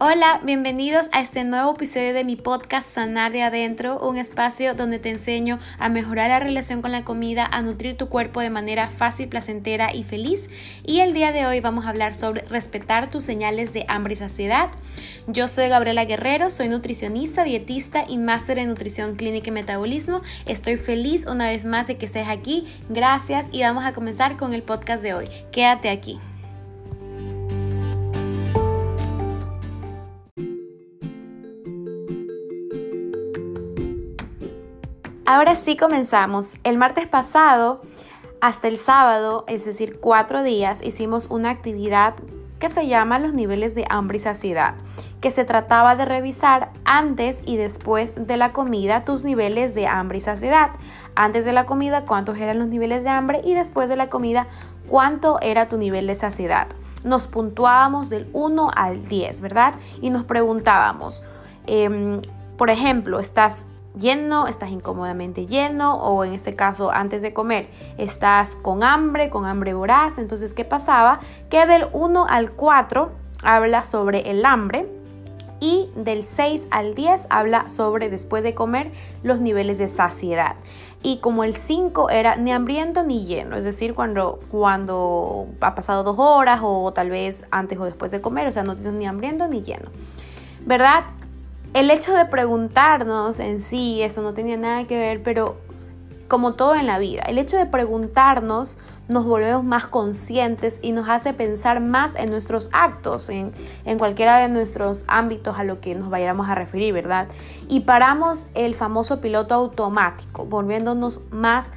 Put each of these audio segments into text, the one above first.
Hola, bienvenidos a este nuevo episodio de mi podcast Sanar de Adentro, un espacio donde te enseño a mejorar la relación con la comida, a nutrir tu cuerpo de manera fácil, placentera y feliz. Y el día de hoy vamos a hablar sobre respetar tus señales de hambre y saciedad. Yo soy Gabriela Guerrero, soy nutricionista, dietista y máster en nutrición clínica y metabolismo. Estoy feliz una vez más de que estés aquí. Gracias y vamos a comenzar con el podcast de hoy. Quédate aquí. Ahora sí comenzamos. El martes pasado hasta el sábado, es decir, cuatro días, hicimos una actividad que se llama los niveles de hambre y saciedad, que se trataba de revisar antes y después de la comida tus niveles de hambre y saciedad. Antes de la comida, cuántos eran los niveles de hambre y después de la comida, cuánto era tu nivel de saciedad. Nos puntuábamos del 1 al 10, ¿verdad? Y nos preguntábamos, em, por ejemplo, ¿estás lleno, estás incómodamente lleno o en este caso antes de comer estás con hambre, con hambre voraz. Entonces, ¿qué pasaba? Que del 1 al 4 habla sobre el hambre y del 6 al 10 habla sobre después de comer los niveles de saciedad. Y como el 5 era ni hambriento ni lleno, es decir, cuando, cuando ha pasado dos horas o tal vez antes o después de comer, o sea, no tienes ni hambriento ni lleno. ¿Verdad? El hecho de preguntarnos en sí, eso no tenía nada que ver, pero como todo en la vida, el hecho de preguntarnos nos volvemos más conscientes y nos hace pensar más en nuestros actos, en, en, cualquiera de nuestros ámbitos a lo que nos vayamos a referir, ¿verdad? Y paramos el famoso piloto automático, volviéndonos más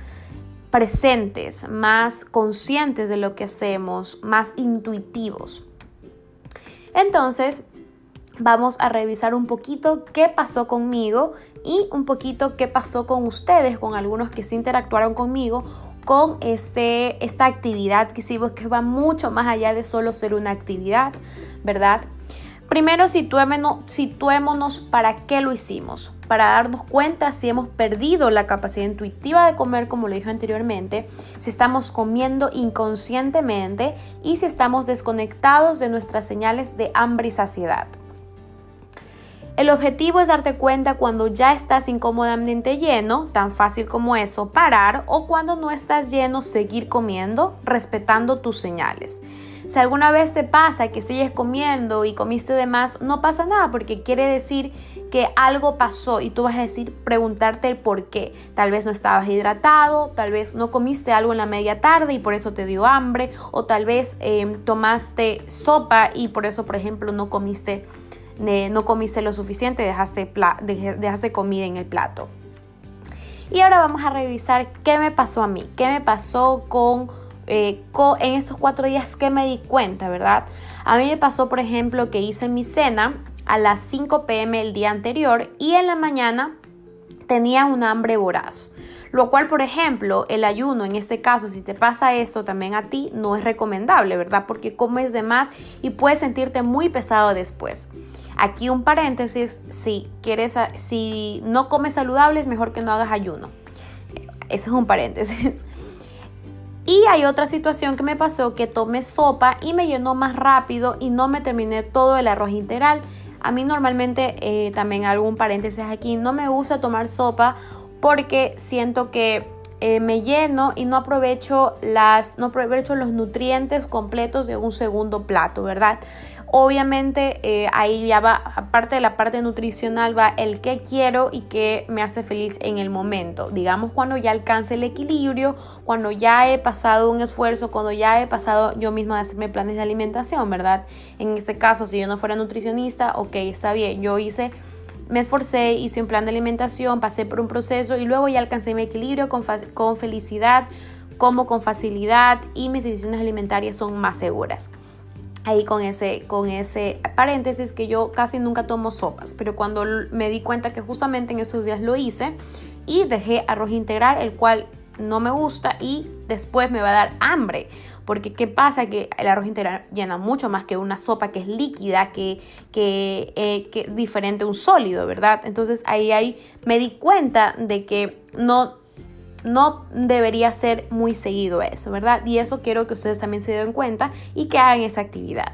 presentes, más conscientes de lo que hacemos, más intuitivos. Entonces, vamos a revisar un poquito qué pasó conmigo y un poquito qué pasó con ustedes, con algunos que se interactuaron conmigo con este, esta actividad que hicimos que va mucho más allá de solo ser una actividad, ¿verdad? Primero situémonos, situémonos para qué lo hicimos, para darnos cuenta si hemos perdido la capacidad intuitiva de comer, como lo dije anteriormente, si estamos comiendo inconscientemente y si estamos desconectados de nuestras señales de hambre y saciedad. El objetivo es darte cuenta cuando ya estás incómodamente lleno, tan fácil como eso, parar o cuando no estás lleno, seguir comiendo, respetando tus señales. Si alguna vez te pasa que sigues comiendo y comiste de más, no pasa nada porque quiere decir que algo pasó y tú vas a decir, preguntarte el por qué. Tal vez no estabas hidratado, tal vez no comiste algo en la media tarde y por eso te dio hambre, o tal vez eh, tomaste sopa y por eso, por ejemplo, no comiste no comiste lo suficiente, dejaste, dejaste comida en el plato. Y ahora vamos a revisar qué me pasó a mí, qué me pasó eh, con, en estos cuatro días que me di cuenta, ¿verdad? A mí me pasó, por ejemplo, que hice mi cena a las 5 pm el día anterior y en la mañana tenía un hambre voraz. Lo cual, por ejemplo, el ayuno, en este caso, si te pasa esto también a ti, no es recomendable, ¿verdad? Porque comes de más y puedes sentirte muy pesado después. Aquí un paréntesis, si quieres, si no comes saludable, es mejor que no hagas ayuno. Eso es un paréntesis. Y hay otra situación que me pasó que tomé sopa y me llenó más rápido y no me terminé todo el arroz integral. A mí normalmente, eh, también algún paréntesis aquí, no me gusta tomar sopa porque siento que eh, me lleno y no aprovecho las no aprovecho los nutrientes completos de un segundo plato, ¿verdad? Obviamente eh, ahí ya va, aparte de la parte nutricional, va el que quiero y que me hace feliz en el momento. Digamos cuando ya alcance el equilibrio, cuando ya he pasado un esfuerzo, cuando ya he pasado yo misma a hacerme planes de alimentación, ¿verdad? En este caso, si yo no fuera nutricionista, ok, está bien, yo hice me esforcé, hice un plan de alimentación, pasé por un proceso y luego ya alcancé mi equilibrio con, con felicidad, como con facilidad y mis decisiones alimentarias son más seguras. Ahí con ese, con ese paréntesis que yo casi nunca tomo sopas, pero cuando me di cuenta que justamente en estos días lo hice y dejé arroz integral, el cual no me gusta y después me va a dar hambre. Porque ¿qué pasa? Que el arroz integral llena mucho más que una sopa que es líquida, que, que, eh, que diferente a un sólido, ¿verdad? Entonces ahí, ahí me di cuenta de que no, no debería ser muy seguido eso, ¿verdad? Y eso quiero que ustedes también se den cuenta y que hagan esa actividad.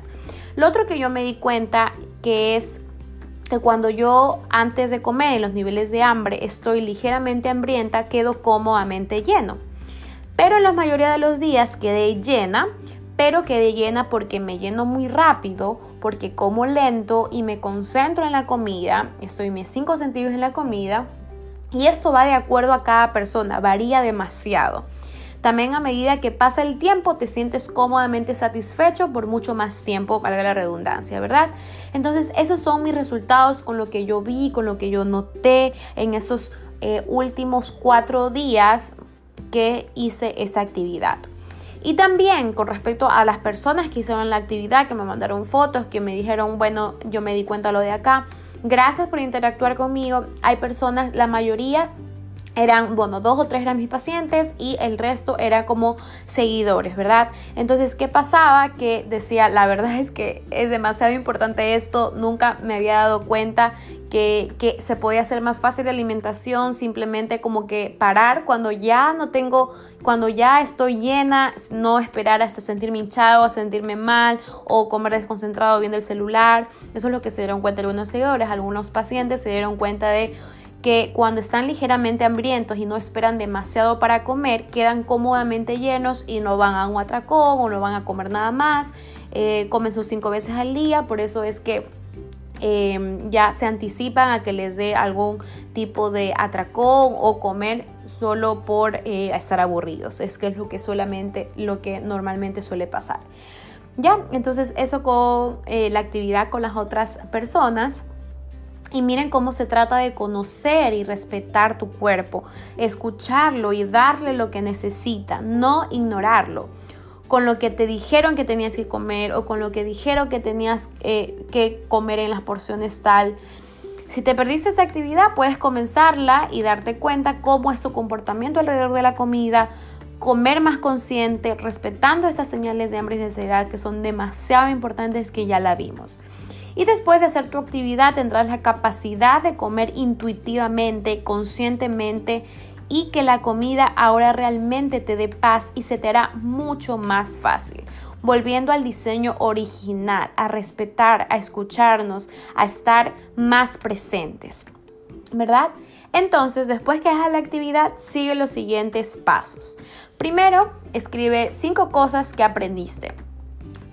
Lo otro que yo me di cuenta que es que cuando yo antes de comer en los niveles de hambre estoy ligeramente hambrienta, quedo cómodamente lleno. Pero en la mayoría de los días quedé llena, pero quedé llena porque me lleno muy rápido, porque como lento y me concentro en la comida, estoy mis cinco sentidos en la comida, y esto va de acuerdo a cada persona, varía demasiado. También a medida que pasa el tiempo te sientes cómodamente satisfecho por mucho más tiempo, valga la redundancia, ¿verdad? Entonces esos son mis resultados con lo que yo vi, con lo que yo noté en esos eh, últimos cuatro días que hice esa actividad. Y también con respecto a las personas que hicieron la actividad, que me mandaron fotos, que me dijeron, bueno, yo me di cuenta lo de acá. Gracias por interactuar conmigo. Hay personas, la mayoría eran, bueno, dos o tres eran mis pacientes y el resto era como seguidores, ¿verdad? Entonces, ¿qué pasaba? Que decía, la verdad es que es demasiado importante esto, nunca me había dado cuenta que, que, se podía hacer más fácil la alimentación, simplemente como que parar cuando ya no tengo, cuando ya estoy llena, no esperar hasta sentirme hinchado, a sentirme mal o comer desconcentrado viendo el celular. Eso es lo que se dieron cuenta algunos seguidores, algunos pacientes se dieron cuenta de que cuando están ligeramente hambrientos y no esperan demasiado para comer, quedan cómodamente llenos y no van a un atracón o no van a comer nada más, eh, comen sus cinco veces al día, por eso es que em, ya se anticipan a que les dé algún tipo de atracón o comer solo por eh, estar aburridos. Es que es lo que solamente, lo que normalmente suele pasar. Ya, entonces eso con eh, la actividad con las otras personas. Y miren cómo se trata de conocer y respetar tu cuerpo, escucharlo y darle lo que necesita, no ignorarlo. Con lo que te dijeron que tenías que comer o con lo que dijeron que tenías eh, que comer en las porciones tal. Si te perdiste esa actividad, puedes comenzarla y darte cuenta cómo es tu comportamiento alrededor de la comida, comer más consciente, respetando estas señales de hambre y de ansiedad que son demasiado importantes que ya la vimos. Y después de hacer tu actividad tendrás la capacidad de comer intuitivamente, conscientemente y que la comida ahora realmente te dé paz y se te hará mucho más fácil. Volviendo al diseño original, a respetar, a escucharnos, a estar más presentes. ¿Verdad? Entonces, después que hagas la actividad, sigue los siguientes pasos. Primero, escribe cinco cosas que aprendiste.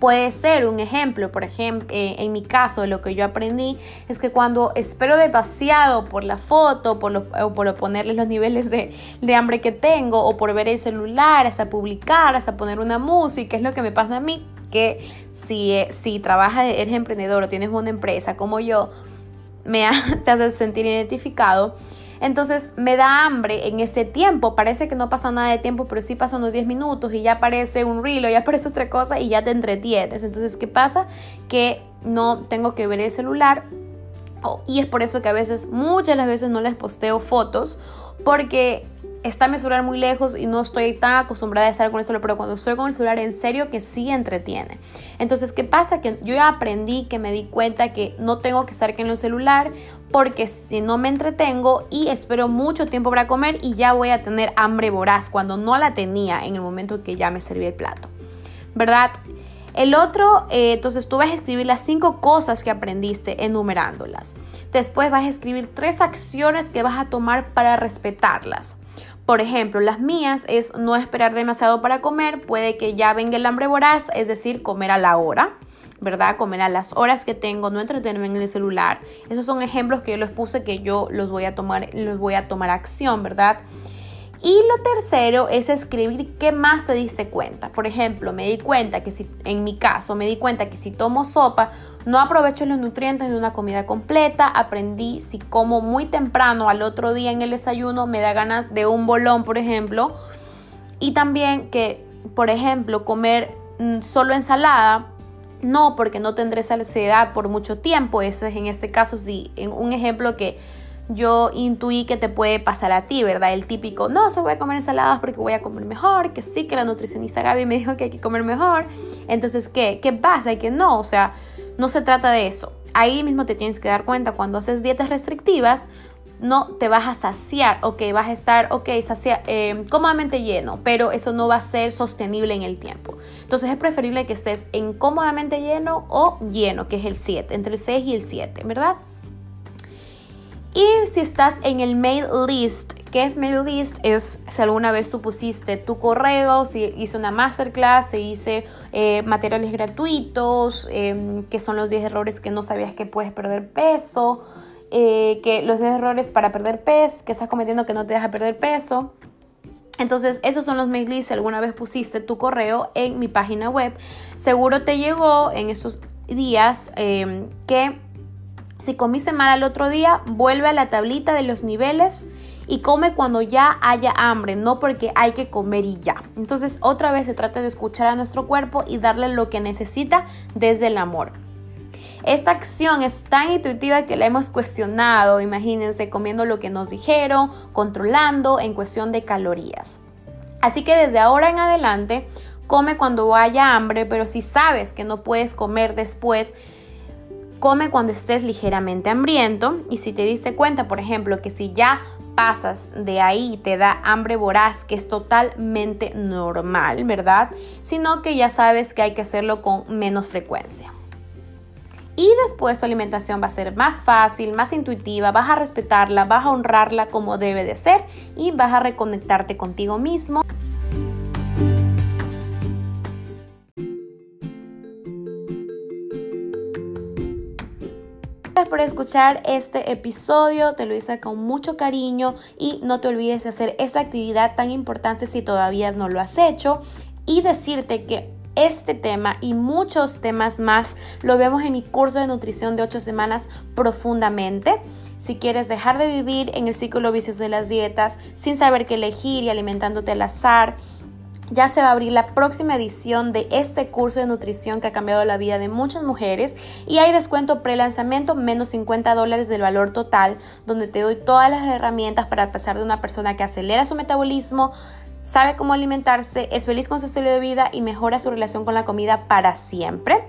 Puede ser un ejemplo, por ejemplo, eh, en mi caso, lo que yo aprendí es que cuando espero demasiado por la foto, por por ponerles los niveles de, hambre que tengo, o por ver el celular, hasta publicar, hasta poner una música, es lo que me pasa a mí, que si, eh, si trabajas, eres emprendedor o tienes una empresa como yo, me te hace sentir identificado entonces me da hambre en ese tiempo. Parece que no pasa nada de tiempo, pero sí pasan unos 10 minutos y ya aparece un reel o ya aparece otra cosa y ya te entretienes. Entonces, ¿qué pasa? Que no tengo que ver el celular. y es por eso que a veces, muchas las veces no les posteo fotos porque está mi celular muy lejos y no estoy tan acostumbrada a estar con el celular, pero cuando estoy con el celular en serio que sí entretiene. Entonces, ¿qué pasa? Que yo ya aprendí, que me di cuenta que no tengo que estar en el celular porque si no me entretengo y espero mucho tiempo para comer y ya voy a tener hambre voraz cuando no la tenía en el momento que ya me serví el plato. ¿Verdad? El otro, eh, entonces tú vas a escribir las cinco cosas que aprendiste enumerándolas. Después vas a escribir tres acciones que vas a tomar para respetarlas. Por ejemplo, las mías es no esperar demasiado para comer, puede que ya venga el hambre voraz, es decir, comer a la hora, ¿verdad? Comer a las horas que tengo, no entretenerme en el celular. Esos son ejemplos que yo les puse que yo los voy a tomar, los voy a tomar acción, ¿verdad? Y lo tercero es escribir qué más te diste cuenta. Por ejemplo, me di cuenta que si, en mi caso, me di cuenta que si tomo sopa, no aprovecho los nutrientes de una comida completa. Aprendí si como muy temprano al otro día en el desayuno, me da ganas de un bolón, por ejemplo. Y también que, por ejemplo, comer mm, solo ensalada no, porque no tendré saciedad por mucho tiempo. Ese es en este caso, sí, en un ejemplo que yo intuí que te puede pasar a ti, ¿verdad? El típico, no, se voy a comer ensaladas porque voy a comer mejor, que sí, que la nutricionista Gaby me dijo que hay que comer mejor. Entonces, ¿qué? ¿Qué pasa? Y que no, o sea, no se trata de eso. Ahí mismo te tienes que dar cuenta cuando haces dietas restrictivas, no te vas a saciar, ok, vas a estar, ok, sacia, eh, cómodamente lleno, pero eso no va a ser sostenible en el tiempo. Entonces es preferible que estés en cómodamente lleno o lleno, que es el 7, entre el 6 y el 7, ¿verdad? Y si estás en el mail list, ¿qué es mail list? Es si alguna vez tú pusiste tu correo, si hice una masterclass, si hice eh, materiales gratuitos, eh, que son los 10 errores que no sabías que puedes perder peso, eh, que los 10 errores para perder peso, que estás cometiendo que no te deja perder peso. Entonces, esos son los mail lists. Si alguna vez pusiste tu correo en mi página web, seguro te llegó en esos días eh, que si comiste mal al otro día, vuelve a la tablita de los niveles y come cuando ya haya hambre, no porque hay que comer y ya. Entonces, otra vez se trata de escuchar a nuestro cuerpo y darle lo que necesita desde el amor. Esta acción es tan intuitiva que la hemos cuestionado, imagínense, comiendo lo que nos dijeron, controlando en cuestión de calorías. Así que desde ahora en adelante, come cuando haya hambre, pero si sabes que no puedes comer después, come cuando estés ligeramente hambriento y si te diste cuenta, por ejemplo, que si ya pasas de ahí te da hambre voraz, que es totalmente normal, ¿verdad? Sino que ya sabes que hay que hacerlo con menos frecuencia. Y después tu alimentación va a ser más fácil, más intuitiva, vas a respetarla, vas a honrarla como debe de ser y vas a reconectarte contigo mismo. Por escuchar este episodio, te lo hice con mucho cariño y no te olvides de hacer esa actividad tan importante si todavía no lo has hecho y decirte que este tema y muchos temas más lo vemos en mi curso de nutrición de 8 semanas profundamente. Si quieres dejar de vivir en el ciclo vicioso de las dietas sin saber qué elegir y alimentándote al azar, ya se va a abrir la próxima edición de este curso de nutrición que ha cambiado la vida de muchas mujeres y hay descuento pre-lanzamiento menos 50 dólares del valor total donde te doy todas las herramientas para pasar de una persona que acelera su metabolismo, sabe cómo alimentarse, es feliz con su estilo de vida y mejora su relación con la comida para siempre.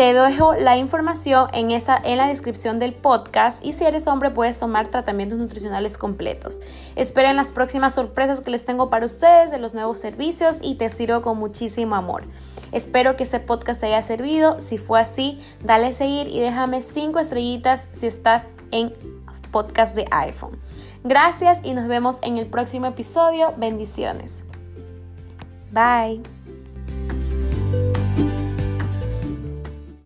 Te dejo la información en, esa, en la descripción del podcast y si eres hombre puedes tomar tratamientos nutricionales completos. Esperen las próximas sorpresas que les tengo para ustedes de los nuevos servicios y te sirvo con muchísimo amor. Espero que este podcast te haya servido. Si fue así, dale a seguir y déjame 5 estrellitas si estás en podcast de iPhone. Gracias y nos vemos en el próximo episodio. Bendiciones. Bye.